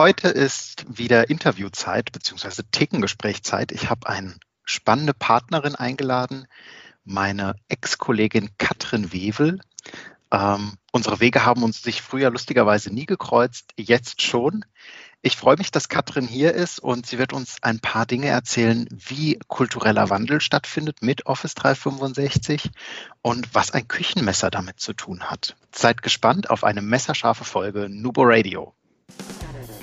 Heute ist wieder Interviewzeit bzw. Thekengesprächzeit. Ich habe eine spannende Partnerin eingeladen, meine Ex-Kollegin Katrin Wewel. Ähm, unsere Wege haben uns sich früher lustigerweise nie gekreuzt, jetzt schon. Ich freue mich, dass Katrin hier ist und sie wird uns ein paar Dinge erzählen, wie kultureller Wandel stattfindet mit Office 365 und was ein Küchenmesser damit zu tun hat. Seid gespannt auf eine messerscharfe Folge Nubo Radio.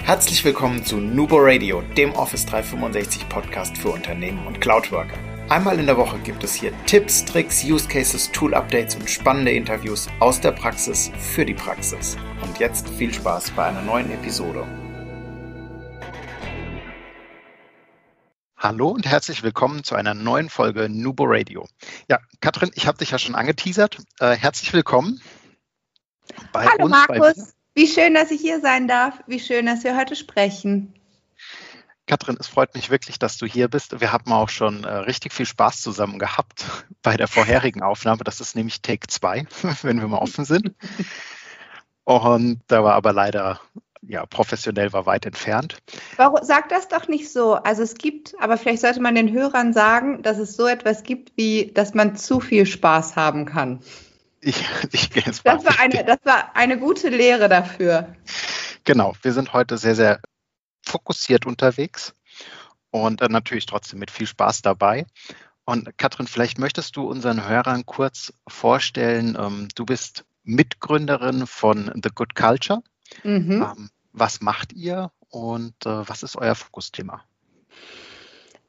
Herzlich willkommen zu Nubo Radio, dem Office 365 Podcast für Unternehmen und Cloudworker. Einmal in der Woche gibt es hier Tipps, Tricks, Use Cases, Tool Updates und spannende Interviews aus der Praxis für die Praxis. Und jetzt viel Spaß bei einer neuen Episode. Hallo und herzlich willkommen zu einer neuen Folge Nubo Radio. Ja, Katrin, ich habe dich ja schon angeteasert. Äh, herzlich willkommen. Bei Hallo Markus, wie schön, dass ich hier sein darf. Wie schön, dass wir heute sprechen. Katrin, es freut mich wirklich, dass du hier bist. Wir haben auch schon äh, richtig viel Spaß zusammen gehabt bei der vorherigen Aufnahme. Das ist nämlich Take 2, wenn wir mal offen sind. Und da war aber leider ja, professionell war weit entfernt. Warum, sag das doch nicht so. Also es gibt, aber vielleicht sollte man den Hörern sagen, dass es so etwas gibt, wie, dass man zu viel Spaß haben kann. Ich, ich gehe jetzt das war, eine, das war eine gute Lehre dafür. Genau, wir sind heute sehr, sehr fokussiert unterwegs und äh, natürlich trotzdem mit viel Spaß dabei. Und Katrin, vielleicht möchtest du unseren Hörern kurz vorstellen, ähm, du bist Mitgründerin von The Good Culture. Mhm. Ähm, was macht ihr und äh, was ist euer Fokusthema?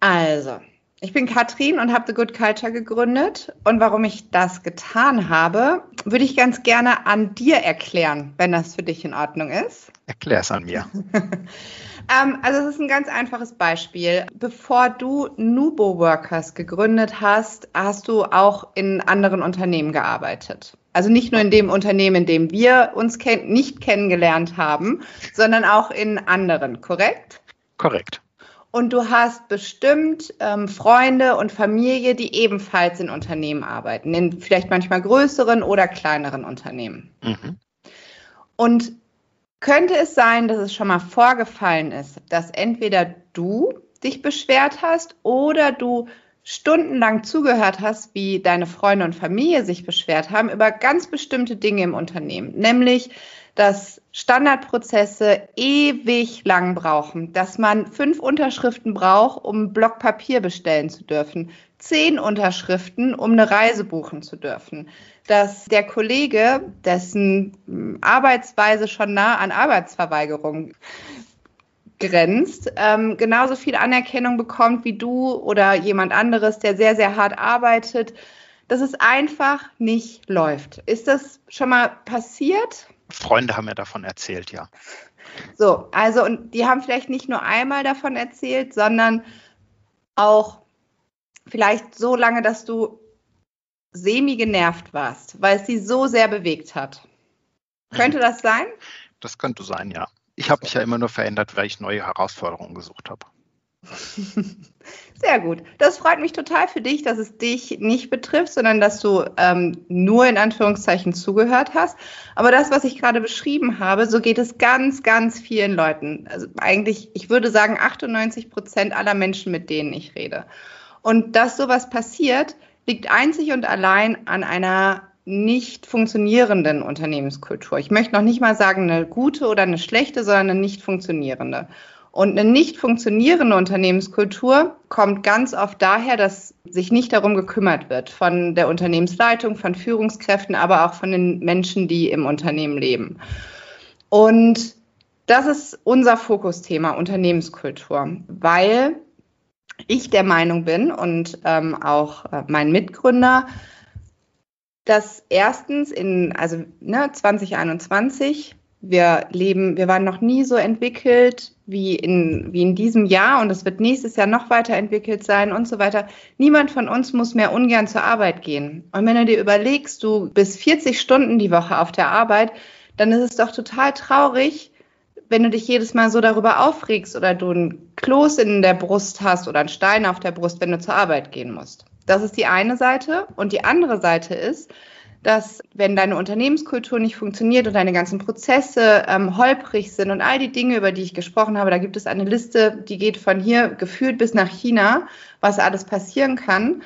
Also, ich bin Katrin und habe The Good Culture gegründet. Und warum ich das getan habe, würde ich ganz gerne an dir erklären, wenn das für dich in Ordnung ist. Erklär es an mir. ähm, also es ist ein ganz einfaches Beispiel. Bevor du Nubo Workers gegründet hast, hast du auch in anderen Unternehmen gearbeitet. Also nicht nur in dem Unternehmen, in dem wir uns ken nicht kennengelernt haben, sondern auch in anderen, korrekt? Korrekt. Und du hast bestimmt ähm, Freunde und Familie, die ebenfalls in Unternehmen arbeiten, in vielleicht manchmal größeren oder kleineren Unternehmen. Mhm. Und könnte es sein, dass es schon mal vorgefallen ist, dass entweder du dich beschwert hast oder du stundenlang zugehört hast, wie deine Freunde und Familie sich beschwert haben über ganz bestimmte Dinge im Unternehmen, nämlich dass Standardprozesse ewig lang brauchen, dass man fünf Unterschriften braucht, um ein Block Papier bestellen zu dürfen, zehn Unterschriften, um eine Reise buchen zu dürfen, dass der Kollege, dessen Arbeitsweise schon nah an Arbeitsverweigerung grenzt, ähm, genauso viel Anerkennung bekommt wie du oder jemand anderes, der sehr, sehr hart arbeitet, dass es einfach nicht läuft. Ist das schon mal passiert? Freunde haben ja davon erzählt, ja. So, also und die haben vielleicht nicht nur einmal davon erzählt, sondern auch vielleicht so lange, dass du semi genervt warst, weil es sie so sehr bewegt hat. Könnte das sein? Das könnte sein, ja. Ich habe mich ja immer nur verändert, weil ich neue Herausforderungen gesucht habe. Sehr gut. Das freut mich total für dich, dass es dich nicht betrifft, sondern dass du ähm, nur in Anführungszeichen zugehört hast. Aber das, was ich gerade beschrieben habe, so geht es ganz, ganz vielen Leuten. Also eigentlich, ich würde sagen, 98 Prozent aller Menschen, mit denen ich rede. Und dass sowas passiert, liegt einzig und allein an einer nicht funktionierenden Unternehmenskultur. Ich möchte noch nicht mal sagen eine gute oder eine schlechte, sondern eine nicht funktionierende. Und eine nicht funktionierende Unternehmenskultur kommt ganz oft daher, dass sich nicht darum gekümmert wird von der Unternehmensleitung, von Führungskräften, aber auch von den Menschen, die im Unternehmen leben. Und das ist unser Fokusthema, Unternehmenskultur, weil ich der Meinung bin und ähm, auch äh, mein Mitgründer, dass erstens in, also ne, 2021, wir leben, wir waren noch nie so entwickelt wie in, wie in diesem Jahr und es wird nächstes Jahr noch weiterentwickelt sein und so weiter. Niemand von uns muss mehr ungern zur Arbeit gehen. Und wenn du dir überlegst, du bist 40 Stunden die Woche auf der Arbeit, dann ist es doch total traurig, wenn du dich jedes Mal so darüber aufregst oder du ein Kloß in der Brust hast oder einen Stein auf der Brust, wenn du zur Arbeit gehen musst. Das ist die eine Seite. Und die andere Seite ist, dass wenn deine Unternehmenskultur nicht funktioniert und deine ganzen Prozesse ähm, holprig sind und all die Dinge, über die ich gesprochen habe, da gibt es eine Liste, die geht von hier geführt bis nach China, was alles passieren kann.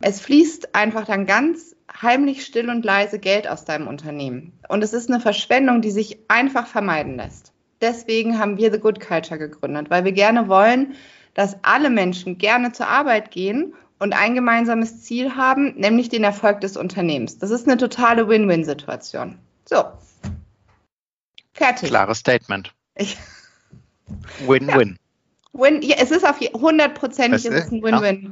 Es fließt einfach dann ganz heimlich still und leise Geld aus deinem Unternehmen. Und es ist eine Verschwendung, die sich einfach vermeiden lässt. Deswegen haben wir The Good Culture gegründet, weil wir gerne wollen, dass alle Menschen gerne zur Arbeit gehen und ein gemeinsames Ziel haben, nämlich den Erfolg des Unternehmens. Das ist eine totale Win-Win-Situation. So. Fertig. Klares Statement. Win-win. Ja. Win, ja, es ist auf hundertprozentig ein Win-Win. Ja.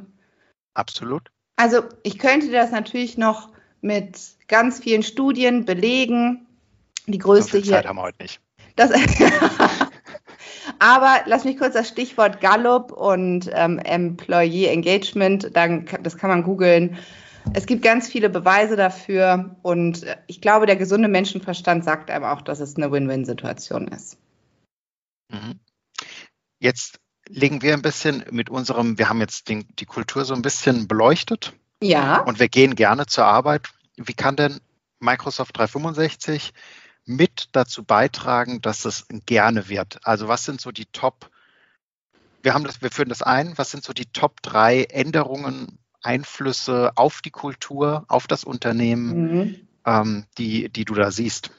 Absolut. Also ich könnte das natürlich noch mit ganz vielen Studien belegen. Die größte so viel Zeit haben wir heute nicht. Das, Aber lass mich kurz das Stichwort Gallup und ähm, Employee Engagement, dann, das kann man googeln. Es gibt ganz viele Beweise dafür und ich glaube, der gesunde Menschenverstand sagt einem auch, dass es eine Win-Win-Situation ist. Mhm. Jetzt legen wir ein bisschen mit unserem, wir haben jetzt den, die Kultur so ein bisschen beleuchtet. Ja. Und wir gehen gerne zur Arbeit. Wie kann denn Microsoft 365 mit dazu beitragen, dass es gerne wird? Also was sind so die Top, wir haben das, wir führen das ein, was sind so die Top drei Änderungen, Einflüsse auf die Kultur, auf das Unternehmen, mhm. ähm, die, die du da siehst?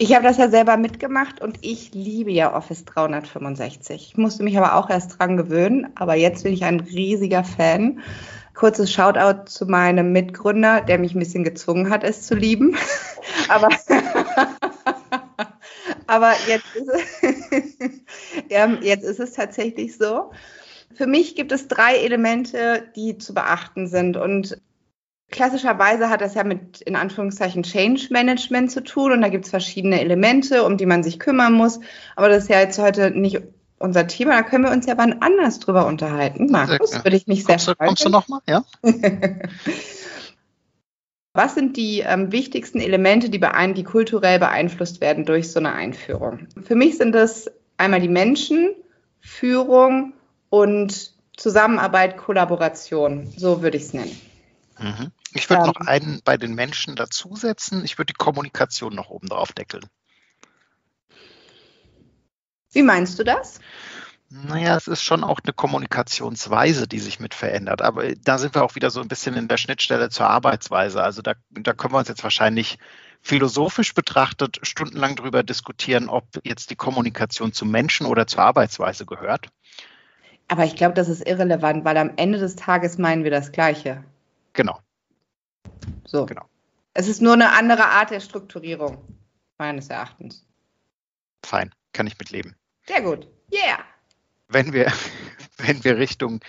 Ich habe das ja selber mitgemacht und ich liebe ja Office 365. Ich musste mich aber auch erst dran gewöhnen, aber jetzt bin ich ein riesiger Fan. Kurzes Shoutout zu meinem Mitgründer, der mich ein bisschen gezwungen hat, es zu lieben. aber, aber jetzt, ist es, jetzt ist es tatsächlich so. Für mich gibt es drei Elemente, die zu beachten sind. Und klassischerweise hat das ja mit in Anführungszeichen Change Management zu tun. Und da gibt es verschiedene Elemente, um die man sich kümmern muss. Aber das ist ja jetzt heute nicht unser Thema. Da können wir uns ja wann anders drüber unterhalten. Markus, würde ich mich sehr kommst freuen. kommst du nochmal? Ja. Was sind die ähm, wichtigsten Elemente, die, die kulturell beeinflusst werden durch so eine Einführung? Für mich sind das einmal die Menschen, Führung und Zusammenarbeit, Kollaboration. So würde ich es nennen. Mhm. Ich würde ähm, noch einen bei den Menschen dazusetzen. Ich würde die Kommunikation noch oben drauf deckeln. Wie meinst du das? Naja, es ist schon auch eine Kommunikationsweise, die sich mit verändert. Aber da sind wir auch wieder so ein bisschen in der Schnittstelle zur Arbeitsweise. Also da, da können wir uns jetzt wahrscheinlich philosophisch betrachtet stundenlang darüber diskutieren, ob jetzt die Kommunikation zum Menschen oder zur Arbeitsweise gehört. Aber ich glaube, das ist irrelevant, weil am Ende des Tages meinen wir das Gleiche. Genau. So. Genau. Es ist nur eine andere Art der Strukturierung, meines Erachtens. Fein, kann ich mitleben. Sehr gut. Yeah. Wenn wir, wenn wir Richtung,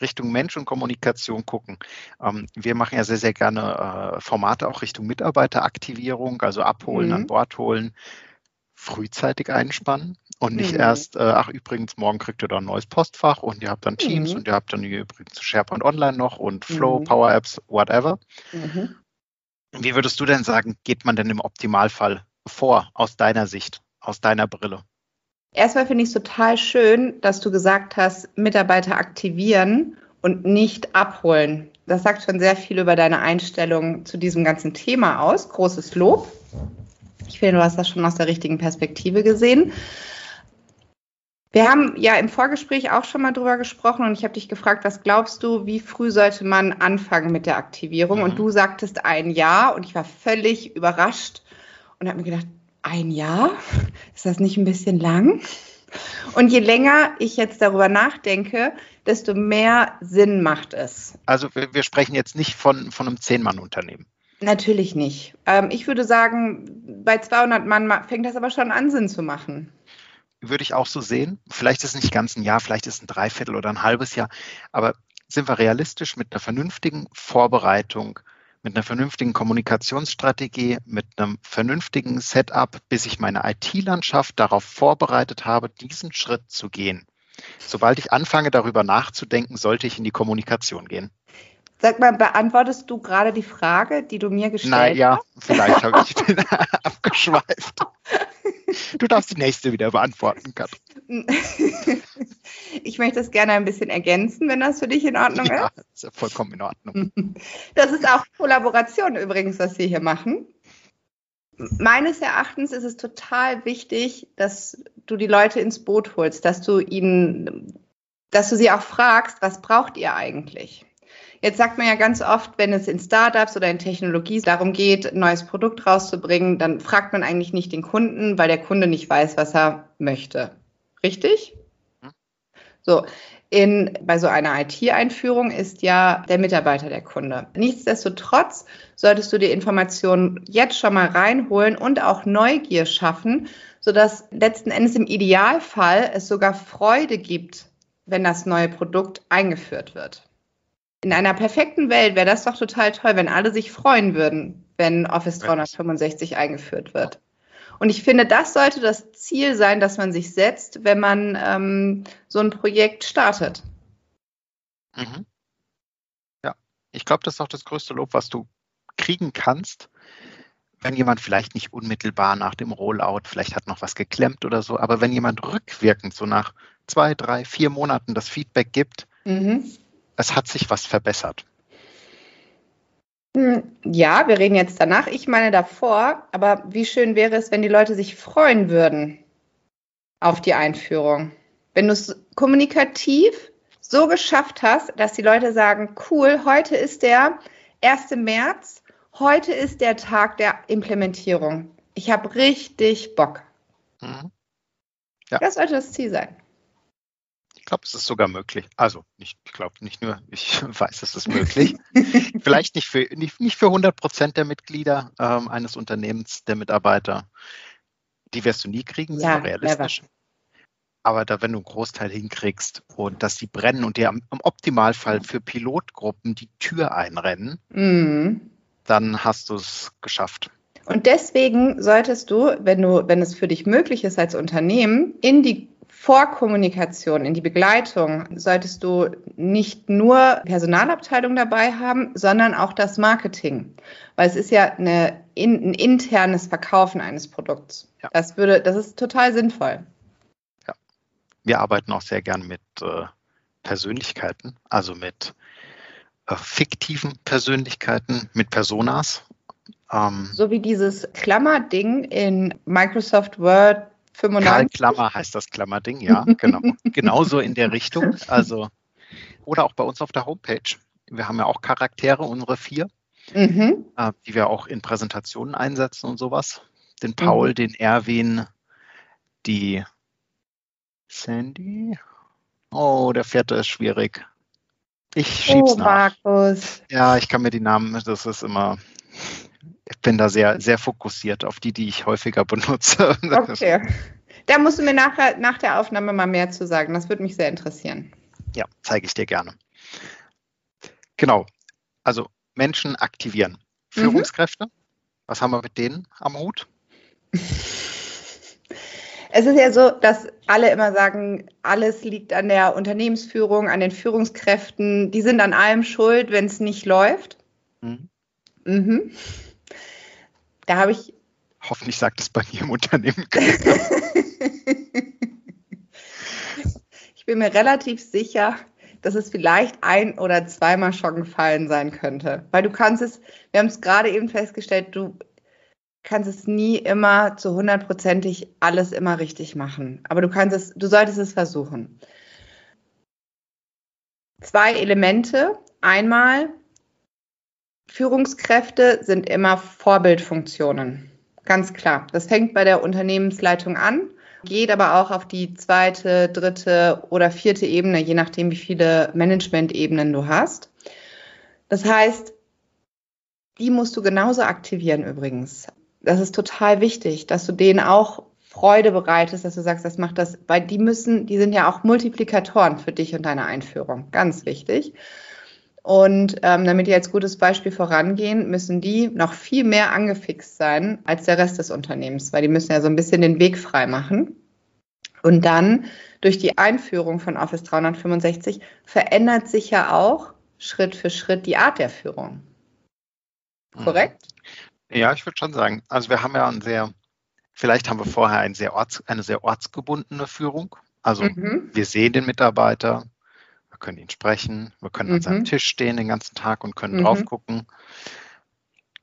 Richtung Mensch und Kommunikation gucken, ähm, wir machen ja sehr, sehr gerne äh, Formate auch Richtung Mitarbeiteraktivierung, also abholen, mhm. an Bord holen, frühzeitig einspannen und nicht mhm. erst, äh, ach übrigens, morgen kriegt ihr da ein neues Postfach und ihr habt dann Teams mhm. und ihr habt dann übrigens SharePoint Online noch und Flow, mhm. Power Apps, whatever. Mhm. Wie würdest du denn sagen, geht man denn im Optimalfall vor aus deiner Sicht, aus deiner Brille? Erstmal finde ich es total schön, dass du gesagt hast, Mitarbeiter aktivieren und nicht abholen. Das sagt schon sehr viel über deine Einstellung zu diesem ganzen Thema aus. Großes Lob. Ich finde, du hast das schon aus der richtigen Perspektive gesehen. Wir haben ja im Vorgespräch auch schon mal drüber gesprochen und ich habe dich gefragt, was glaubst du, wie früh sollte man anfangen mit der Aktivierung? Mhm. Und du sagtest ein Jahr und ich war völlig überrascht und habe mir gedacht, ein Jahr? Ist das nicht ein bisschen lang? Und je länger ich jetzt darüber nachdenke, desto mehr Sinn macht es. Also wir, wir sprechen jetzt nicht von, von einem Zehn-Mann-Unternehmen. Natürlich nicht. Ähm, ich würde sagen, bei 200 Mann fängt das aber schon an, Sinn zu machen. Würde ich auch so sehen. Vielleicht ist es nicht ganz ein Jahr, vielleicht ist es ein Dreiviertel oder ein halbes Jahr. Aber sind wir realistisch mit einer vernünftigen Vorbereitung mit einer vernünftigen Kommunikationsstrategie, mit einem vernünftigen Setup, bis ich meine IT-Landschaft darauf vorbereitet habe, diesen Schritt zu gehen. Sobald ich anfange, darüber nachzudenken, sollte ich in die Kommunikation gehen. Sag mal, beantwortest du gerade die Frage, die du mir gestellt hast? Naja, vielleicht habe ich den abgeschweift. Du darfst die nächste wieder beantworten, Katrin. Ich möchte das gerne ein bisschen ergänzen, wenn das für dich in Ordnung ja, ist. ist ja vollkommen in Ordnung. Das ist auch Kollaboration übrigens, was wir hier machen. Meines Erachtens ist es total wichtig, dass du die Leute ins Boot holst, dass du ihnen, dass du sie auch fragst, was braucht ihr eigentlich? Jetzt sagt man ja ganz oft, wenn es in Startups oder in Technologie darum geht, ein neues Produkt rauszubringen, dann fragt man eigentlich nicht den Kunden, weil der Kunde nicht weiß, was er möchte. Richtig? So, in, bei so einer IT-Einführung ist ja der Mitarbeiter der Kunde. Nichtsdestotrotz solltest du die Informationen jetzt schon mal reinholen und auch Neugier schaffen, sodass letzten Endes im Idealfall es sogar Freude gibt, wenn das neue Produkt eingeführt wird. In einer perfekten Welt wäre das doch total toll, wenn alle sich freuen würden, wenn Office 365 eingeführt wird. Und ich finde, das sollte das Ziel sein, das man sich setzt, wenn man ähm, so ein Projekt startet. Mhm. Ja, ich glaube, das ist auch das größte Lob, was du kriegen kannst, wenn jemand vielleicht nicht unmittelbar nach dem Rollout, vielleicht hat noch was geklemmt oder so, aber wenn jemand rückwirkend so nach zwei, drei, vier Monaten das Feedback gibt, mhm es hat sich was verbessert. Hm, ja, wir reden jetzt danach. Ich meine davor, aber wie schön wäre es, wenn die Leute sich freuen würden auf die Einführung. Wenn du es kommunikativ so geschafft hast, dass die Leute sagen, cool, heute ist der 1. März, heute ist der Tag der Implementierung. Ich habe richtig Bock. Mhm. Ja. Das sollte das Ziel sein glaube, es ist sogar möglich. Also, ich glaube nicht nur, ich weiß, es ist möglich. Vielleicht nicht für, nicht, nicht für 100 Prozent der Mitglieder ähm, eines Unternehmens, der Mitarbeiter. Die wirst du nie kriegen, ja, realistisch. Aber da, wenn du einen Großteil hinkriegst und dass die brennen und dir im Optimalfall für Pilotgruppen die Tür einrennen, mhm. dann hast du es geschafft. Und deswegen solltest du, wenn du, wenn es für dich möglich ist als Unternehmen, in die Vorkommunikation, in die Begleitung solltest du nicht nur Personalabteilung dabei haben, sondern auch das Marketing. Weil es ist ja eine, ein internes Verkaufen eines Produkts. Ja. Das würde, das ist total sinnvoll. Ja. Wir arbeiten auch sehr gern mit äh, Persönlichkeiten, also mit äh, fiktiven Persönlichkeiten, mit Personas. Ähm, so wie dieses Klammerding in Microsoft Word 95. Karl Klammer heißt das Klammerding, ja, genau. Genauso in der Richtung. Also, oder auch bei uns auf der Homepage. Wir haben ja auch Charaktere, unsere vier, mhm. äh, die wir auch in Präsentationen einsetzen und sowas. Den Paul, mhm. den Erwin, die Sandy. Oh, der vierte ist schwierig. Ich schieb's oh, nach. Markus. Ja, ich kann mir die Namen, das ist immer, ich bin da sehr, sehr fokussiert auf die, die ich häufiger benutze. Okay. Da musst du mir nachher, nach der Aufnahme mal mehr zu sagen. Das würde mich sehr interessieren. Ja, zeige ich dir gerne. Genau. Also Menschen aktivieren. Mhm. Führungskräfte, mhm. was haben wir mit denen am Hut? Es ist ja so, dass alle immer sagen, alles liegt an der Unternehmensführung, an den Führungskräften. Die sind an allem schuld, wenn es nicht läuft. Mhm. Mhm. Da habe ich. Hoffentlich sagt es bei mir im Unternehmen. ich bin mir relativ sicher, dass es vielleicht ein oder zweimal schon gefallen sein könnte. Weil du kannst es, wir haben es gerade eben festgestellt, du kannst es nie immer zu hundertprozentig alles immer richtig machen. Aber du kannst es, du solltest es versuchen. Zwei Elemente. Einmal Führungskräfte sind immer Vorbildfunktionen. Ganz klar. Das fängt bei der Unternehmensleitung an, geht aber auch auf die zweite, dritte oder vierte Ebene, je nachdem, wie viele Management-Ebenen du hast. Das heißt, die musst du genauso aktivieren übrigens. Das ist total wichtig, dass du denen auch Freude bereitest, dass du sagst, das macht das, weil die müssen, die sind ja auch Multiplikatoren für dich und deine Einführung. Ganz wichtig. Und ähm, damit die als gutes Beispiel vorangehen, müssen die noch viel mehr angefixt sein als der Rest des Unternehmens, weil die müssen ja so ein bisschen den Weg frei machen. Und dann durch die Einführung von Office 365 verändert sich ja auch Schritt für Schritt die Art der Führung. Korrekt? Ja, ich würde schon sagen. Also wir haben ja ein sehr, vielleicht haben wir vorher ein sehr orts, eine sehr ortsgebundene Führung. Also mhm. wir sehen den Mitarbeiter, wir können ihn sprechen, wir können mhm. an seinem mhm. Tisch stehen den ganzen Tag und können mhm. drauf gucken.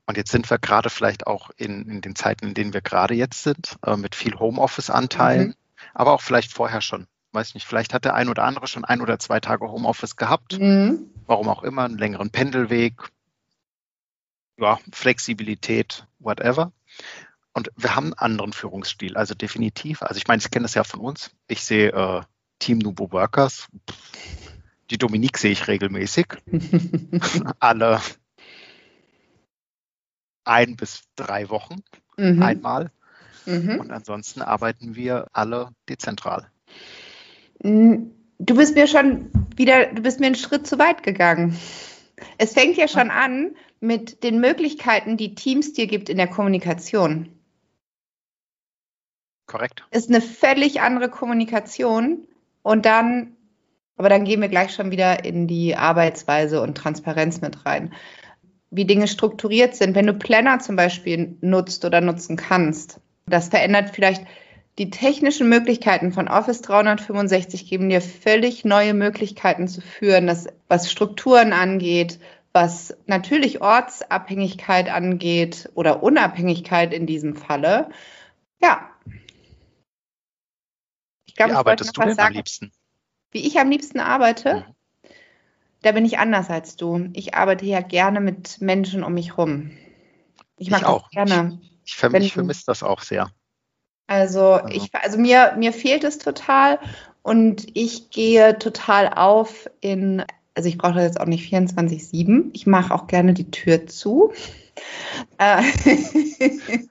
Und jetzt sind wir gerade vielleicht auch in, in den Zeiten, in denen wir gerade jetzt sind, äh, mit viel Homeoffice-Anteilen, mhm. aber auch vielleicht vorher schon. Weiß nicht, vielleicht hat der ein oder andere schon ein oder zwei Tage Homeoffice gehabt. Mhm. Warum auch immer, einen längeren Pendelweg, ja, Flexibilität, whatever. Und wir haben einen anderen Führungsstil, also definitiv. Also ich meine, Sie kennen das ja von uns. Ich sehe äh, Team Nubo Workers. Die Dominique sehe ich regelmäßig. Alle ein bis drei Wochen mhm. einmal. Mhm. Und ansonsten arbeiten wir alle dezentral. Du bist mir schon wieder, du bist mir einen Schritt zu weit gegangen. Es fängt ja schon an mit den Möglichkeiten, die Teams dir gibt in der Kommunikation. Korrekt. Ist eine völlig andere Kommunikation und dann, aber dann gehen wir gleich schon wieder in die Arbeitsweise und Transparenz mit rein. Wie Dinge strukturiert sind, wenn du Planner zum Beispiel nutzt oder nutzen kannst. Das verändert vielleicht die technischen Möglichkeiten von Office 365 geben dir völlig neue Möglichkeiten zu führen, das, was Strukturen angeht, was natürlich Ortsabhängigkeit angeht oder Unabhängigkeit in diesem Falle. Ja. Ich glaub, Wie arbeitest du denn am liebsten? Wie ich am liebsten arbeite? Mhm. Da bin ich anders als du. Ich arbeite ja gerne mit Menschen um mich rum. Ich mag ich auch. gerne. Ich, ich vermisse vermiss das auch sehr. Also, also, ich, also mir, mir fehlt es total und ich gehe total auf in, also ich brauche das jetzt auch nicht 24-7. Ich mache auch gerne die Tür zu. Äh,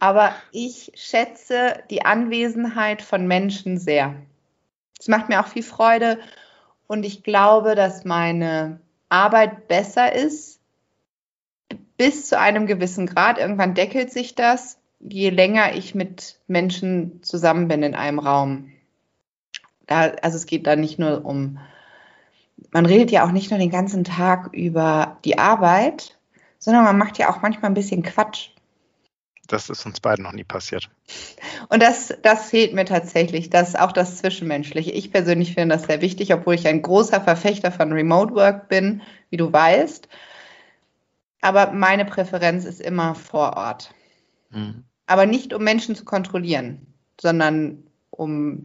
aber ich schätze die Anwesenheit von Menschen sehr. Es macht mir auch viel Freude und ich glaube, dass meine Arbeit besser ist bis zu einem gewissen Grad. Irgendwann deckelt sich das je länger ich mit Menschen zusammen bin in einem Raum. Da, also es geht da nicht nur um, man redet ja auch nicht nur den ganzen Tag über die Arbeit, sondern man macht ja auch manchmal ein bisschen Quatsch. Das ist uns beiden noch nie passiert. Und das, das fehlt mir tatsächlich, das auch das Zwischenmenschliche. Ich persönlich finde das sehr wichtig, obwohl ich ein großer Verfechter von Remote Work bin, wie du weißt. Aber meine Präferenz ist immer vor Ort. Mhm. Aber nicht, um Menschen zu kontrollieren, sondern um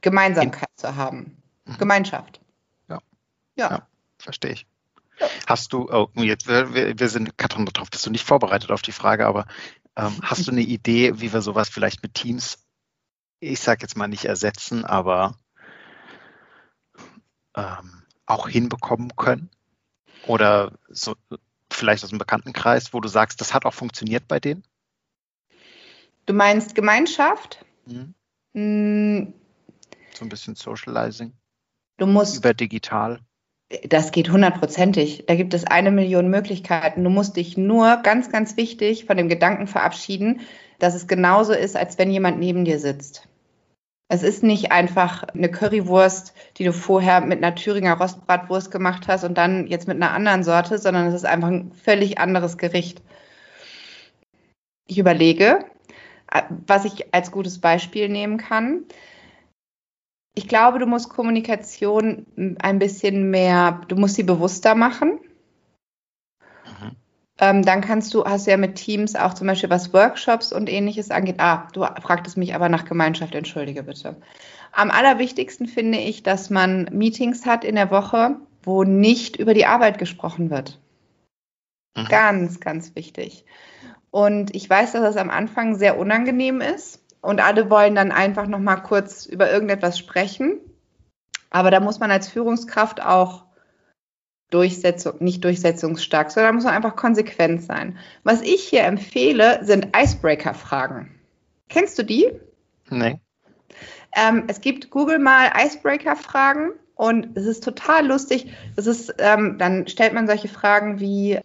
Gemeinsamkeit zu haben. Mhm. Gemeinschaft. Ja. Ja. ja verstehe ich. Hast du, oh, jetzt, wir, wir sind, Katrin, darauf bist du nicht vorbereitet auf die Frage, aber ähm, hast du eine Idee, wie wir sowas vielleicht mit Teams, ich sage jetzt mal nicht ersetzen, aber ähm, auch hinbekommen können? Oder so, vielleicht aus dem Bekanntenkreis, wo du sagst, das hat auch funktioniert bei denen? Du meinst Gemeinschaft? Mhm. Hm. So ein bisschen Socializing. Du musst. Über digital. Das geht hundertprozentig. Da gibt es eine Million Möglichkeiten. Du musst dich nur ganz, ganz wichtig von dem Gedanken verabschieden, dass es genauso ist, als wenn jemand neben dir sitzt. Es ist nicht einfach eine Currywurst, die du vorher mit einer Thüringer Rostbratwurst gemacht hast und dann jetzt mit einer anderen Sorte, sondern es ist einfach ein völlig anderes Gericht. Ich überlege, was ich als gutes Beispiel nehmen kann. Ich glaube, du musst Kommunikation ein bisschen mehr, du musst sie bewusster machen. Mhm. Ähm, dann kannst du, hast du ja mit Teams auch zum Beispiel was Workshops und ähnliches angeht. Ah, du fragtest mich aber nach Gemeinschaft, entschuldige bitte. Am allerwichtigsten finde ich, dass man Meetings hat in der Woche, wo nicht über die Arbeit gesprochen wird. Mhm. Ganz, ganz wichtig. Und ich weiß, dass das am Anfang sehr unangenehm ist und alle wollen dann einfach noch mal kurz über irgendetwas sprechen. Aber da muss man als Führungskraft auch Durchsetzung, nicht durchsetzungsstark, sondern muss man einfach konsequent sein. Was ich hier empfehle, sind Icebreaker-Fragen. Kennst du die? Nee. Ähm, es gibt Google mal Icebreaker-Fragen und es ist total lustig. Es ist, ähm, dann stellt man solche Fragen wie,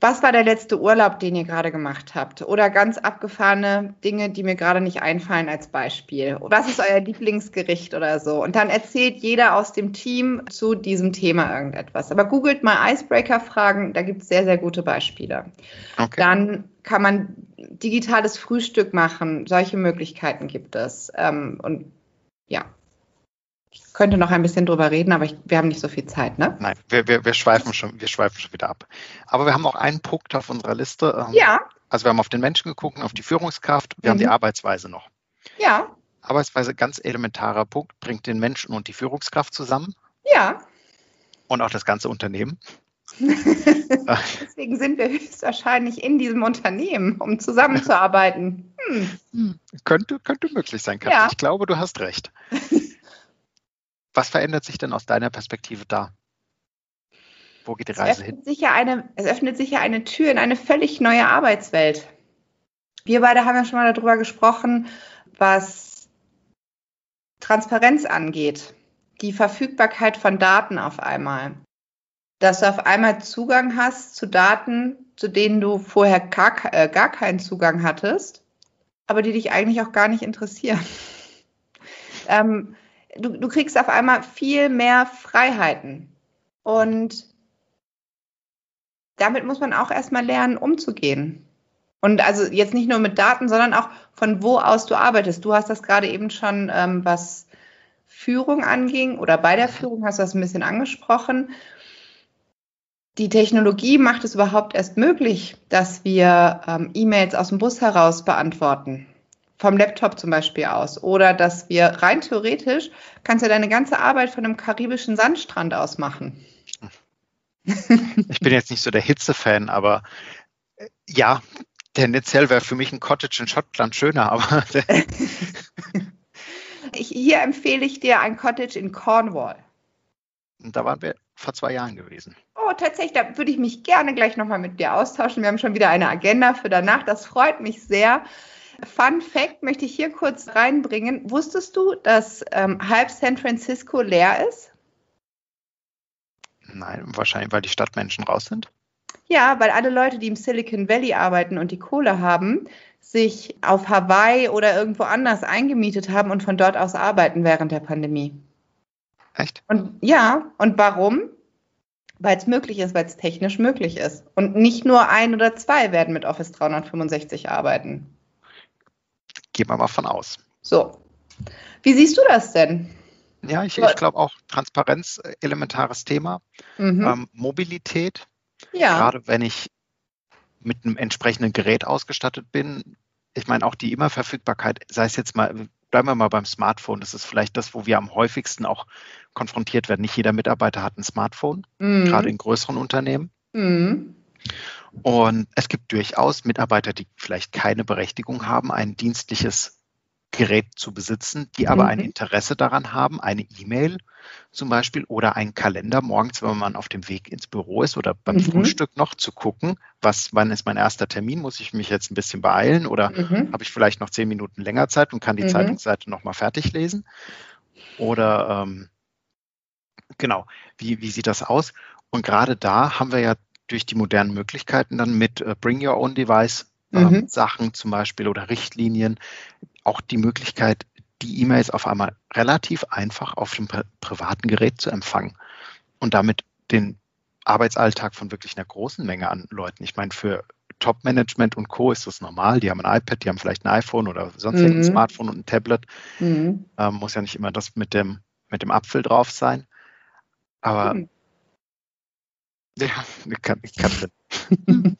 was war der letzte Urlaub, den ihr gerade gemacht habt? Oder ganz abgefahrene Dinge, die mir gerade nicht einfallen als Beispiel. Was ist euer Lieblingsgericht oder so? Und dann erzählt jeder aus dem Team zu diesem Thema irgendetwas. Aber googelt mal Icebreaker-Fragen, da gibt es sehr, sehr gute Beispiele. Okay. Dann kann man digitales Frühstück machen. Solche Möglichkeiten gibt es. Ähm, und ja, könnte noch ein bisschen drüber reden, aber ich, wir haben nicht so viel Zeit, ne? Nein, wir, wir, wir, schweifen schon, wir schweifen schon wieder ab. Aber wir haben noch einen Punkt auf unserer Liste. Ähm, ja. Also wir haben auf den Menschen geguckt, auf die Führungskraft, wir mhm. haben die mhm. Arbeitsweise noch. Ja. Arbeitsweise, ganz elementarer Punkt, bringt den Menschen und die Führungskraft zusammen. Ja. Und auch das ganze Unternehmen. Deswegen sind wir höchstwahrscheinlich in diesem Unternehmen, um zusammenzuarbeiten. Hm. Könnte, könnte möglich sein, Katja. Ja. Ich glaube, du hast recht. Was verändert sich denn aus deiner Perspektive da? Wo geht die Reise hin? Sich eine, es öffnet sich ja eine Tür in eine völlig neue Arbeitswelt. Wir beide haben ja schon mal darüber gesprochen, was Transparenz angeht. Die Verfügbarkeit von Daten auf einmal. Dass du auf einmal Zugang hast zu Daten, zu denen du vorher gar, äh, gar keinen Zugang hattest, aber die dich eigentlich auch gar nicht interessieren. ähm, du, du kriegst auf einmal viel mehr Freiheiten. Und damit muss man auch erstmal lernen, umzugehen. Und also jetzt nicht nur mit Daten, sondern auch von wo aus du arbeitest. Du hast das gerade eben schon, ähm, was Führung anging oder bei der Führung hast du das ein bisschen angesprochen. Die Technologie macht es überhaupt erst möglich, dass wir ähm, E-Mails aus dem Bus heraus beantworten vom Laptop zum Beispiel aus. Oder dass wir rein theoretisch kannst du deine ganze Arbeit von einem karibischen Sandstrand aus machen. Ich bin jetzt nicht so der Hitze-Fan, aber äh, ja, tendenziell wäre für mich ein Cottage in Schottland schöner, aber. ich, hier empfehle ich dir ein Cottage in Cornwall. Und da waren wir vor zwei Jahren gewesen. Oh, tatsächlich, da würde ich mich gerne gleich nochmal mit dir austauschen. Wir haben schon wieder eine Agenda für danach. Das freut mich sehr. Fun Fact möchte ich hier kurz reinbringen. Wusstest du, dass ähm, halb San Francisco leer ist? Nein, wahrscheinlich, weil die Stadtmenschen raus sind. Ja, weil alle Leute, die im Silicon Valley arbeiten und die Kohle haben, sich auf Hawaii oder irgendwo anders eingemietet haben und von dort aus arbeiten während der Pandemie. Echt? Und ja, und warum? Weil es möglich ist, weil es technisch möglich ist. Und nicht nur ein oder zwei werden mit Office 365 arbeiten. Gehen wir mal von aus. So. Wie siehst du das denn? Ja, ich, ich glaube auch Transparenz, äh, elementares Thema. Mhm. Ähm, Mobilität. Ja. Gerade wenn ich mit einem entsprechenden Gerät ausgestattet bin. Ich meine, auch die Immerverfügbarkeit, sei es jetzt mal, bleiben wir mal beim Smartphone, das ist vielleicht das, wo wir am häufigsten auch konfrontiert werden. Nicht jeder Mitarbeiter hat ein Smartphone, mhm. gerade in größeren Unternehmen. Mhm. Und es gibt durchaus Mitarbeiter, die vielleicht keine Berechtigung haben, ein dienstliches Gerät zu besitzen, die aber mhm. ein Interesse daran haben, eine E-Mail zum Beispiel oder einen Kalender morgens, wenn man auf dem Weg ins Büro ist oder beim mhm. Frühstück noch zu gucken, was, wann ist mein erster Termin, muss ich mich jetzt ein bisschen beeilen oder mhm. habe ich vielleicht noch zehn Minuten länger Zeit und kann die mhm. Zeitungsseite nochmal fertig lesen? Oder ähm, genau, wie, wie sieht das aus? Und gerade da haben wir ja durch die modernen Möglichkeiten dann mit äh, Bring Your Own Device äh, mhm. Sachen zum Beispiel oder Richtlinien auch die Möglichkeit, die E-Mails auf einmal relativ einfach auf dem pri privaten Gerät zu empfangen und damit den Arbeitsalltag von wirklich einer großen Menge an Leuten. Ich meine, für Top-Management und Co. ist das normal. Die haben ein iPad, die haben vielleicht ein iPhone oder sonst mhm. ein Smartphone und ein Tablet. Mhm. Ähm, muss ja nicht immer das mit dem, mit dem Apfel drauf sein. Aber mhm. Ja, ich kann, ich kann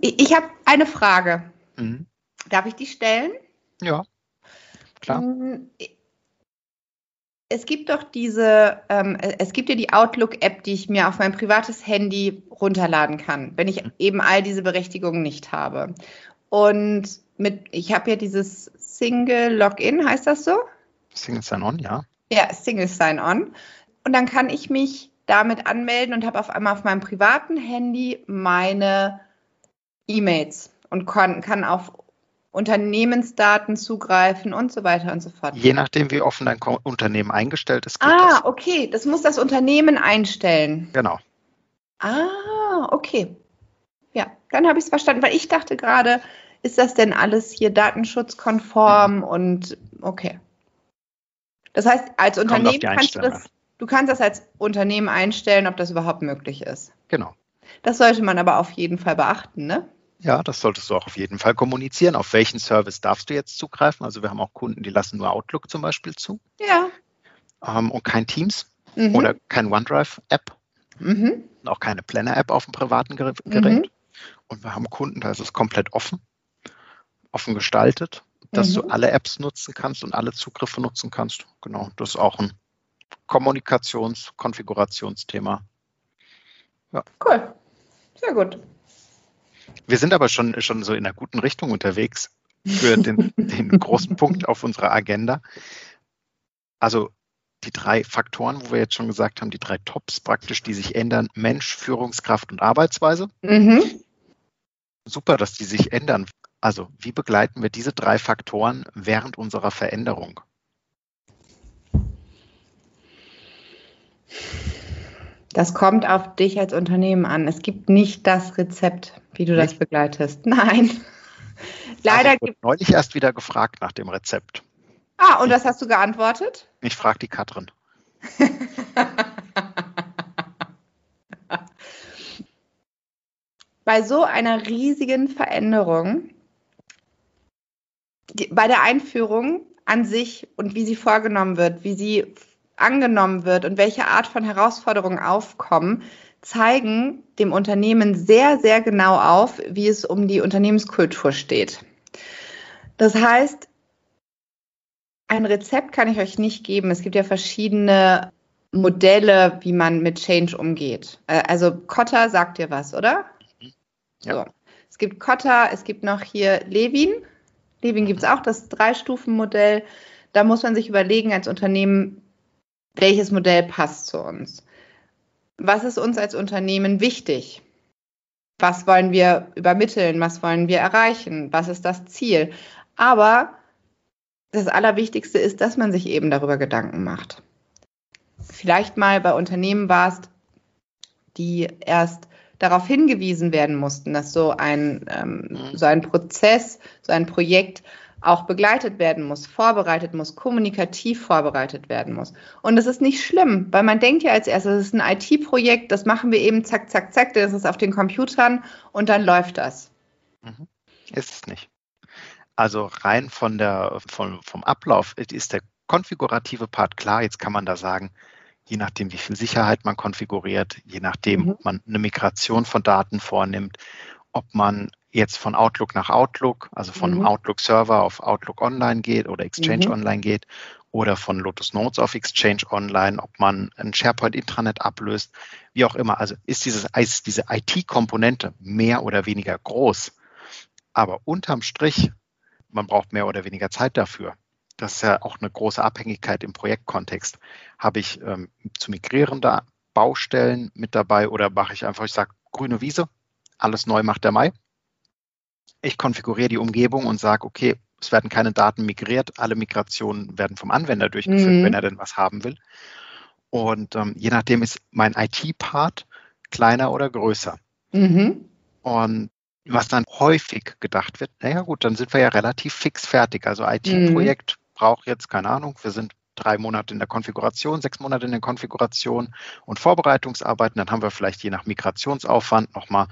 Ich habe eine Frage. Mhm. Darf ich die stellen? Ja, klar. Mm, es gibt doch diese, ähm, es gibt ja die Outlook-App, die ich mir auf mein privates Handy runterladen kann, wenn ich mhm. eben all diese Berechtigungen nicht habe. Und mit, ich habe ja dieses Single Login, heißt das so? Single Sign-On, ja. Ja, Single Sign-On. Und dann kann ich mich damit anmelden und habe auf einmal auf meinem privaten Handy meine E-Mails und kann, kann auf Unternehmensdaten zugreifen und so weiter und so fort. Je nachdem, wie offen dein Unternehmen eingestellt ist. ah, das. okay. Das muss das Unternehmen einstellen. Genau. Ah, okay. ja, dann habe ich es verstanden, weil ich dachte gerade, ist das denn alles hier datenschutzkonform mhm. und okay. Das heißt, als Unternehmen kannst du das, du kannst das als Unternehmen einstellen, ob das überhaupt möglich ist. Genau. Das sollte man aber auf jeden Fall beachten, ne? Ja, das solltest du auch auf jeden Fall kommunizieren. Auf welchen Service darfst du jetzt zugreifen? Also wir haben auch Kunden, die lassen nur Outlook zum Beispiel zu. Ja. Ähm, und kein Teams mhm. oder kein OneDrive-App. Mhm. Und auch keine Planner-App auf dem privaten Gerät. Mhm. Und wir haben Kunden, da ist es komplett offen, offen gestaltet, dass du mhm. alle Apps nutzen kannst und alle Zugriffe nutzen kannst. Genau, das ist auch ein Kommunikations-, Konfigurationsthema. Ja. Cool. Sehr gut. Wir sind aber schon, schon so in einer guten Richtung unterwegs für den, den großen Punkt auf unserer Agenda. Also die drei Faktoren, wo wir jetzt schon gesagt haben, die drei Tops praktisch, die sich ändern, Mensch, Führungskraft und Arbeitsweise. Mhm. Super, dass die sich ändern. Also wie begleiten wir diese drei Faktoren während unserer Veränderung? Das kommt auf dich als Unternehmen an. Es gibt nicht das Rezept, wie du nicht? das begleitest. Nein. Leider also ich wurde neulich erst wieder gefragt nach dem Rezept. Ah, und was hast du geantwortet? Ich frage die Katrin. bei so einer riesigen Veränderung, die, bei der Einführung an sich und wie sie vorgenommen wird, wie sie angenommen wird und welche Art von Herausforderungen aufkommen, zeigen dem Unternehmen sehr, sehr genau auf, wie es um die Unternehmenskultur steht. Das heißt, ein Rezept kann ich euch nicht geben. Es gibt ja verschiedene Modelle, wie man mit Change umgeht. Äh, also Kotter sagt dir was, oder? Ja. So. Es gibt Kotter, es gibt noch hier Levin. Levin gibt es auch, das Drei-Stufen-Modell. Da muss man sich überlegen als Unternehmen, welches Modell passt zu uns. Was ist uns als Unternehmen wichtig? Was wollen wir übermitteln? Was wollen wir erreichen? Was ist das Ziel? Aber das Allerwichtigste ist, dass man sich eben darüber Gedanken macht. Vielleicht mal bei Unternehmen warst, die erst darauf hingewiesen werden mussten, dass so ein, ähm, mhm. so ein Prozess, so ein Projekt auch begleitet werden muss, vorbereitet muss, kommunikativ vorbereitet werden muss. Und das ist nicht schlimm, weil man denkt ja als erstes, es ist ein IT-Projekt, das machen wir eben zack, zack, zack, das ist auf den Computern und dann läuft das. Mhm. Ist es nicht. Also rein von der, von, vom Ablauf ist der konfigurative Part klar. Jetzt kann man da sagen, je nachdem, wie viel Sicherheit man konfiguriert, je nachdem, mhm. ob man eine Migration von Daten vornimmt, ob man jetzt von Outlook nach Outlook, also von mhm. einem Outlook-Server auf Outlook Online geht oder Exchange mhm. Online geht oder von Lotus Notes auf Exchange Online, ob man ein SharePoint-Intranet ablöst, wie auch immer. Also ist, dieses, ist diese IT-Komponente mehr oder weniger groß. Aber unterm Strich man braucht mehr oder weniger Zeit dafür. Das ist ja auch eine große Abhängigkeit im Projektkontext. Habe ich ähm, zu migrierende Baustellen mit dabei oder mache ich einfach, ich sage, grüne Wiese, alles neu macht der Mai. Ich konfiguriere die Umgebung und sage, okay, es werden keine Daten migriert, alle Migrationen werden vom Anwender durchgeführt, mhm. wenn er denn was haben will. Und ähm, je nachdem ist mein IT-Part kleiner oder größer. Mhm. Und was dann häufig gedacht wird, naja gut, dann sind wir ja relativ fix fertig. Also IT-Projekt mhm. braucht jetzt, keine Ahnung, wir sind drei Monate in der Konfiguration, sechs Monate in der Konfiguration und Vorbereitungsarbeiten. Dann haben wir vielleicht je nach Migrationsaufwand nochmal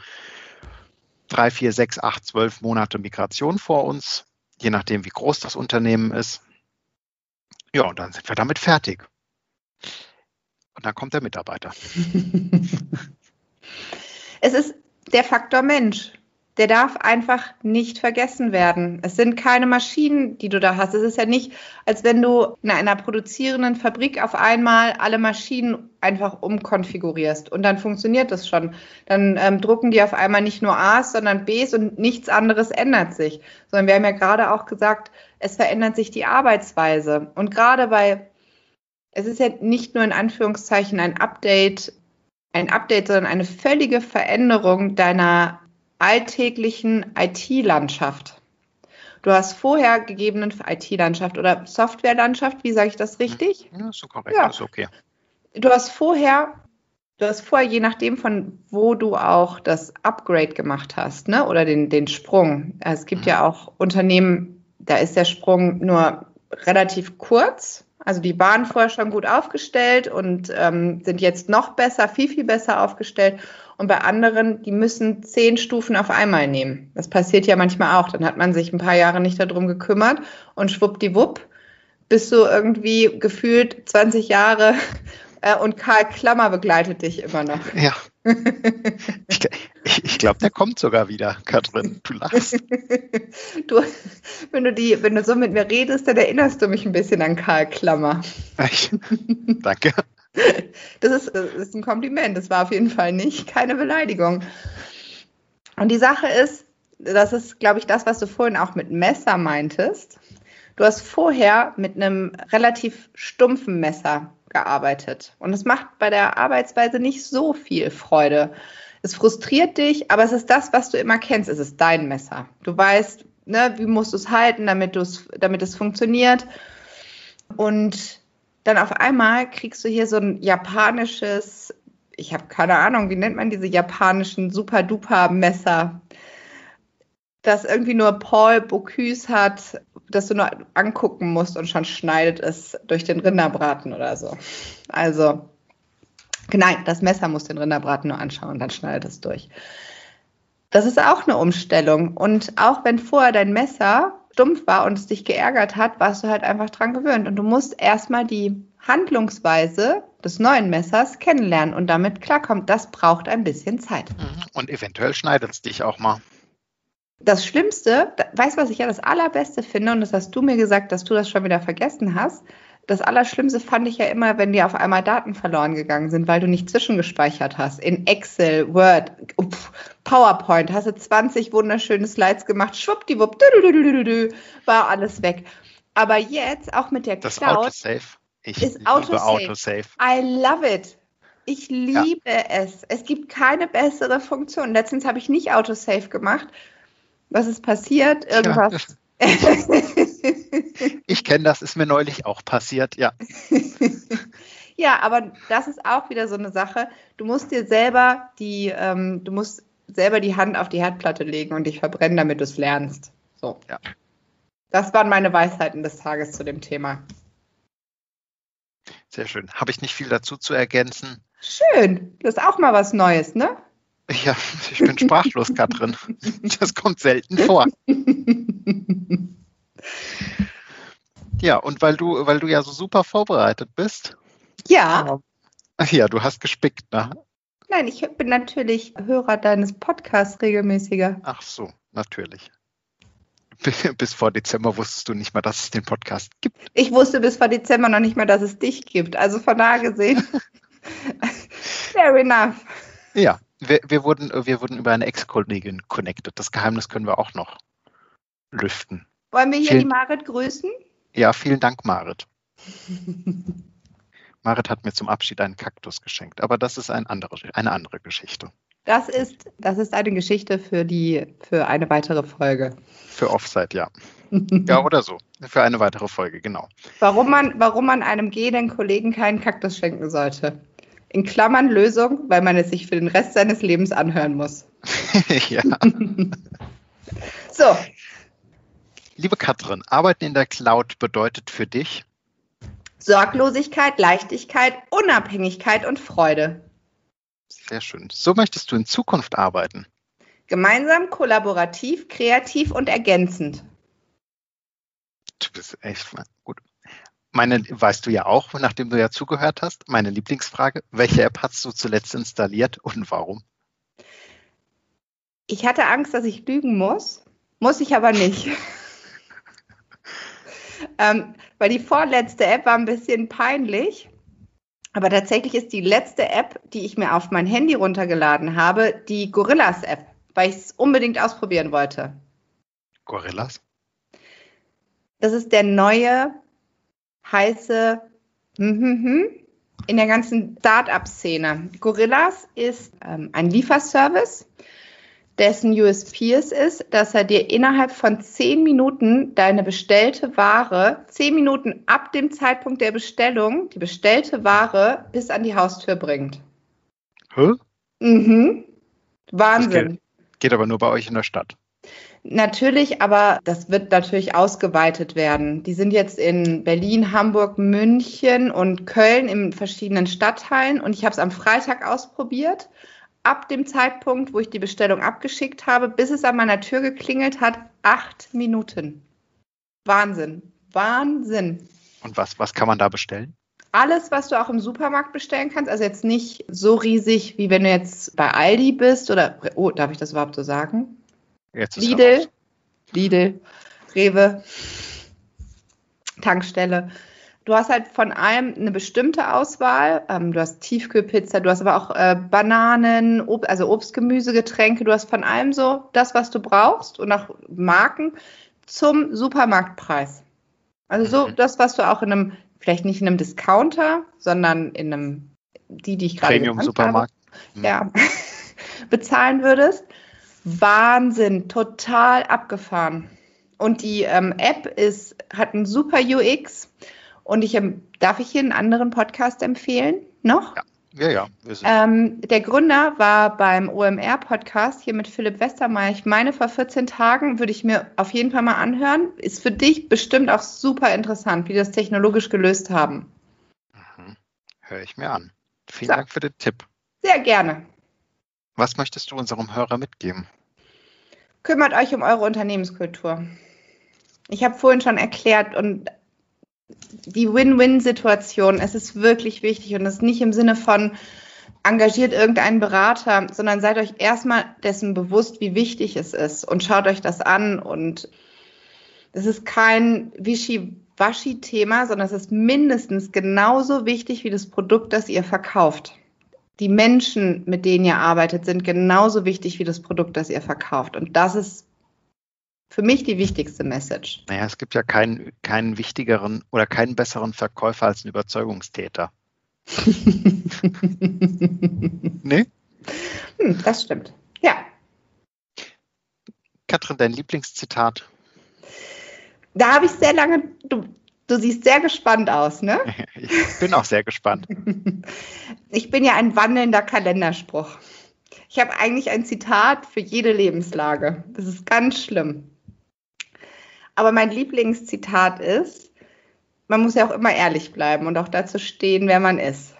drei, vier, sechs, acht, zwölf Monate Migration vor uns, je nachdem, wie groß das Unternehmen ist. Ja, und dann sind wir damit fertig. Und dann kommt der Mitarbeiter. es ist der Faktor Mensch der darf einfach nicht vergessen werden. Es sind keine Maschinen, die du da hast. Es ist ja nicht, als wenn du in einer produzierenden Fabrik auf einmal alle Maschinen einfach umkonfigurierst und dann funktioniert das schon. Dann ähm, drucken die auf einmal nicht nur A's, sondern B's und nichts anderes ändert sich. Sondern wir haben ja gerade auch gesagt, es verändert sich die Arbeitsweise. Und gerade bei, es ist ja nicht nur in Anführungszeichen ein Update, ein Update, sondern eine völlige Veränderung deiner alltäglichen IT-Landschaft. Du hast vorher gegebenen IT-Landschaft oder Software-Landschaft, wie sage ich das richtig? Ja, so korrekt, ja. ist okay. Du hast vorher Du hast vorher, je nachdem, von wo du auch das Upgrade gemacht hast, ne, oder den, den Sprung. Es gibt mhm. ja auch Unternehmen, da ist der Sprung nur relativ kurz. Also die waren vorher schon gut aufgestellt und ähm, sind jetzt noch besser, viel, viel besser aufgestellt. Und bei anderen, die müssen zehn Stufen auf einmal nehmen. Das passiert ja manchmal auch. Dann hat man sich ein paar Jahre nicht darum gekümmert und schwuppdiwupp bist du irgendwie gefühlt 20 Jahre äh, und Karl Klammer begleitet dich immer noch. Ja. Ich, ich, ich glaube, der kommt sogar wieder, Katrin. Du lachst. Du, wenn, du die, wenn du so mit mir redest, dann erinnerst du mich ein bisschen an Karl Klammer. Ich, danke. Das ist, das ist ein Kompliment. Das war auf jeden Fall nicht keine Beleidigung. Und die Sache ist, das ist, glaube ich, das, was du vorhin auch mit Messer meintest. Du hast vorher mit einem relativ stumpfen Messer gearbeitet. Und es macht bei der Arbeitsweise nicht so viel Freude. Es frustriert dich, aber es ist das, was du immer kennst. Es ist dein Messer. Du weißt, ne, wie musst du es halten, damit, damit es funktioniert. Und dann auf einmal kriegst du hier so ein japanisches, ich habe keine Ahnung, wie nennt man diese japanischen Super-Duper-Messer, das irgendwie nur Paul Bocuse hat das du nur angucken musst und schon schneidet es durch den Rinderbraten oder so. Also, nein, das Messer muss den Rinderbraten nur anschauen, dann schneidet es durch. Das ist auch eine Umstellung. Und auch wenn vorher dein Messer stumpf war und es dich geärgert hat, warst du halt einfach dran gewöhnt. Und du musst erstmal die Handlungsweise des neuen Messers kennenlernen und damit klarkommen. Das braucht ein bisschen Zeit. Und eventuell schneidet es dich auch mal das Schlimmste, weißt du, was ich ja das Allerbeste finde, und das hast du mir gesagt, dass du das schon wieder vergessen hast. Das Allerschlimmste fand ich ja immer, wenn dir auf einmal Daten verloren gegangen sind, weil du nicht zwischengespeichert hast. In Excel, Word, PowerPoint hast du 20 wunderschöne Slides gemacht, schwuppdiwupp, war alles weg. Aber jetzt, auch mit der das Cloud, Autosave. Ich ist Autosave. Autosave. I love it. Ich liebe ja. es. Es gibt keine bessere Funktion. Letztens habe ich nicht Autosave gemacht, was ist passiert? Irgendwas. Ja. ich kenne das, ist mir neulich auch passiert, ja. ja, aber das ist auch wieder so eine Sache. Du musst dir selber die, ähm, du musst selber die Hand auf die Herdplatte legen und dich verbrennen, damit du es lernst. So. Ja. Das waren meine Weisheiten des Tages zu dem Thema. Sehr schön. Habe ich nicht viel dazu zu ergänzen. Schön. Das ist auch mal was Neues, ne? Ja, ich bin sprachlos, Katrin. Das kommt selten vor. Ja, und weil du, weil du ja so super vorbereitet bist. Ja. Ja, du hast gespickt, ne? Nein, ich bin natürlich Hörer deines Podcasts regelmäßiger. Ach so, natürlich. Bis vor Dezember wusstest du nicht mal, dass es den Podcast gibt. Ich wusste bis vor Dezember noch nicht mal, dass es dich gibt. Also von da gesehen. Fair enough. Ja, wir, wir, wurden, wir wurden über eine Ex-Kollegin connected. Das Geheimnis können wir auch noch lüften. Wollen wir hier vielen, die Marit grüßen? Ja, vielen Dank, Marit. Marit hat mir zum Abschied einen Kaktus geschenkt, aber das ist ein andere, eine andere Geschichte. Das ist, das ist eine Geschichte für, die, für eine weitere Folge. Für Offside, ja. ja, oder so. Für eine weitere Folge, genau. Warum man, warum man einem gehenden Kollegen keinen Kaktus schenken sollte in Klammern Lösung, weil man es sich für den Rest seines Lebens anhören muss. ja. so. Liebe Katrin, Arbeiten in der Cloud bedeutet für dich Sorglosigkeit, Leichtigkeit, Unabhängigkeit und Freude. Sehr schön. So möchtest du in Zukunft arbeiten. Gemeinsam, kollaborativ, kreativ und ergänzend. Du bist echt gut meine, weißt du ja auch, nachdem du ja zugehört hast, meine Lieblingsfrage, welche App hast du zuletzt installiert und warum? Ich hatte Angst, dass ich lügen muss, muss ich aber nicht. ähm, weil die vorletzte App war ein bisschen peinlich. Aber tatsächlich ist die letzte App, die ich mir auf mein Handy runtergeladen habe, die Gorillas App, weil ich es unbedingt ausprobieren wollte. Gorillas? Das ist der neue heiße hm, hm, hm, in der ganzen Start-up-Szene. Gorillas ist ähm, ein Lieferservice, dessen USP es ist, dass er dir innerhalb von zehn Minuten deine bestellte Ware, zehn Minuten ab dem Zeitpunkt der Bestellung, die bestellte Ware bis an die Haustür bringt. Hä? Mhm. Wahnsinn. Geht, geht aber nur bei euch in der Stadt. Natürlich, aber das wird natürlich ausgeweitet werden. Die sind jetzt in Berlin, Hamburg, München und Köln in verschiedenen Stadtteilen und ich habe es am Freitag ausprobiert. Ab dem Zeitpunkt, wo ich die Bestellung abgeschickt habe, bis es an meiner Tür geklingelt hat, acht Minuten. Wahnsinn. Wahnsinn. Und was, was kann man da bestellen? Alles, was du auch im Supermarkt bestellen kannst, also jetzt nicht so riesig, wie wenn du jetzt bei Aldi bist oder, oh, darf ich das überhaupt so sagen? Jetzt Lidl, Lidl, Rewe, Tankstelle. Du hast halt von allem eine bestimmte Auswahl. Ähm, du hast Tiefkühlpizza, du hast aber auch äh, Bananen, Ob also Obst, Gemüse, Getränke. Du hast von allem so das, was du brauchst und auch Marken zum Supermarktpreis. Also so Mhm. das, was du auch in einem, vielleicht nicht in einem Discounter, sondern in einem, die, die ich gerade Premium-Supermarkt. ja, bezahlen würdest. Wahnsinn, total abgefahren. Und die ähm, App ist, hat einen super UX. Und ich ähm, darf ich hier einen anderen Podcast empfehlen? Noch? Ja, ja. Sind, Ähm, der Gründer war beim OMR-Podcast hier mit Philipp Westermeier. Ich meine, vor 14 Tagen würde ich mir auf jeden Fall mal anhören. Ist für dich bestimmt auch super interessant, wie die das technologisch gelöst haben. mhm. Höre ich mir an. Vielen So. Dank für den Tipp. Sehr gerne. Was möchtest du unserem Hörer mitgeben? Kümmert euch um eure Unternehmenskultur. Ich habe vorhin schon erklärt und die Win-Win-Situation, es ist wirklich wichtig und es ist nicht im Sinne von engagiert irgendeinen Berater, sondern seid euch erstmal dessen bewusst, wie wichtig es ist und schaut euch das an und es ist kein Wischi-Waschi-Thema, sondern es ist mindestens genauso wichtig wie das Produkt, das ihr verkauft. Die Menschen, mit denen ihr arbeitet, sind genauso wichtig wie das Produkt, das ihr verkauft. Und das ist für mich die wichtigste Message. Naja, es gibt ja keinen, keinen wichtigeren oder keinen besseren Verkäufer als einen Überzeugungstäter. Nee? Hm, das stimmt. Ja, Katrin, dein Lieblingszitat? da habe ich sehr lange. Du, siehst sehr gespannt aus, ne? Ich bin auch sehr gespannt. Ich bin ja ein wandelnder Kalenderspruch. Ich habe eigentlich ein Zitat für jede Lebenslage. Das ist ganz schlimm. Aber mein Lieblingszitat ist, man muss ja auch immer ehrlich bleiben und auch dazu stehen, wer man ist.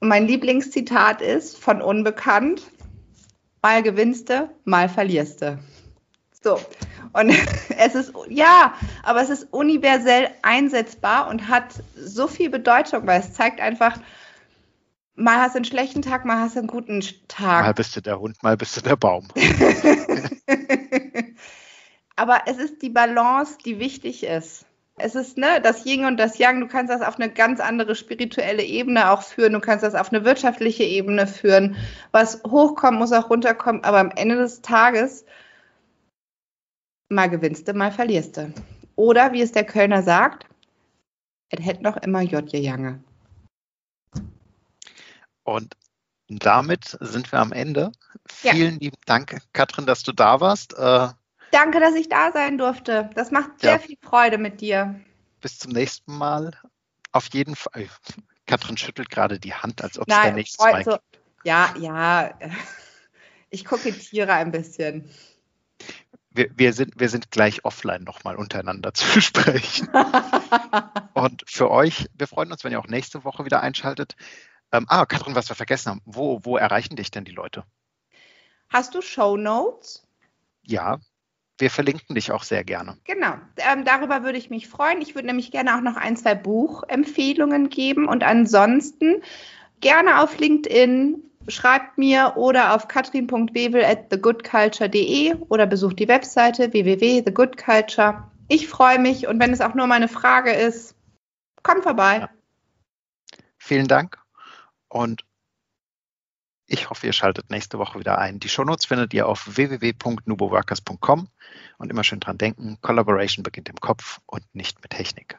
Und mein Lieblingszitat ist von Unbekannt, mal gewinnst du, mal verlierst du. So. Und es ist, ja, aber es ist universell einsetzbar und hat so viel Bedeutung, weil es zeigt einfach, mal hast du einen schlechten Tag, mal hast du einen guten Mal Tag. bist du der Hund, mal bist du der Baum. aber es ist die Balance, die wichtig ist. Es ist ne, das Yin und das Yang. Du kannst das auf eine ganz andere spirituelle Ebene auch führen. Du kannst das auf eine wirtschaftliche Ebene führen. Was hochkommt, muss auch runterkommen. Aber am Ende des Tages mal gewinnst du, mal verlierst du. Oder wie es der Kölner sagt, es hätte noch immer J Jange. Und damit sind wir am Ende. Ja. Vielen lieben Dank, Katrin, dass du da warst. Äh, Danke, dass ich da sein durfte. Das macht sehr Ja. viel Freude mit dir. bis zum nächsten Mal. Auf jeden Fall. Katrin schüttelt gerade die Hand, als ob es der nächste Mal heute, ja, ja. Ich kokettiere ein bisschen. Wir, wir, sind, wir sind gleich offline nochmal untereinander zu besprechen. Und für euch, wir freuen uns, wenn ihr auch nächste Woche wieder einschaltet. Ähm, ah, Katrin, was wir vergessen haben. Wo, wo erreichen dich denn die Leute? Hast du Show Notes? Ja, wir verlinken dich auch sehr gerne. Genau, ähm, darüber würde ich mich freuen. Ich würde nämlich gerne auch noch ein, zwei Buchempfehlungen geben und ansonsten gerne auf LinkedIn schreibt mir oder auf katrin.webel at thegoodculture.de oder besucht die Webseite www.thegoodculture. Ich freue mich und wenn es auch nur mal eine Frage ist, komm vorbei. Ja. Vielen Dank und ich hoffe, ihr schaltet nächste Woche wieder ein. Die Shownotes findet ihr auf www.nuboworkers.com und immer schön dran denken, Collaboration beginnt im Kopf und nicht mit Technik.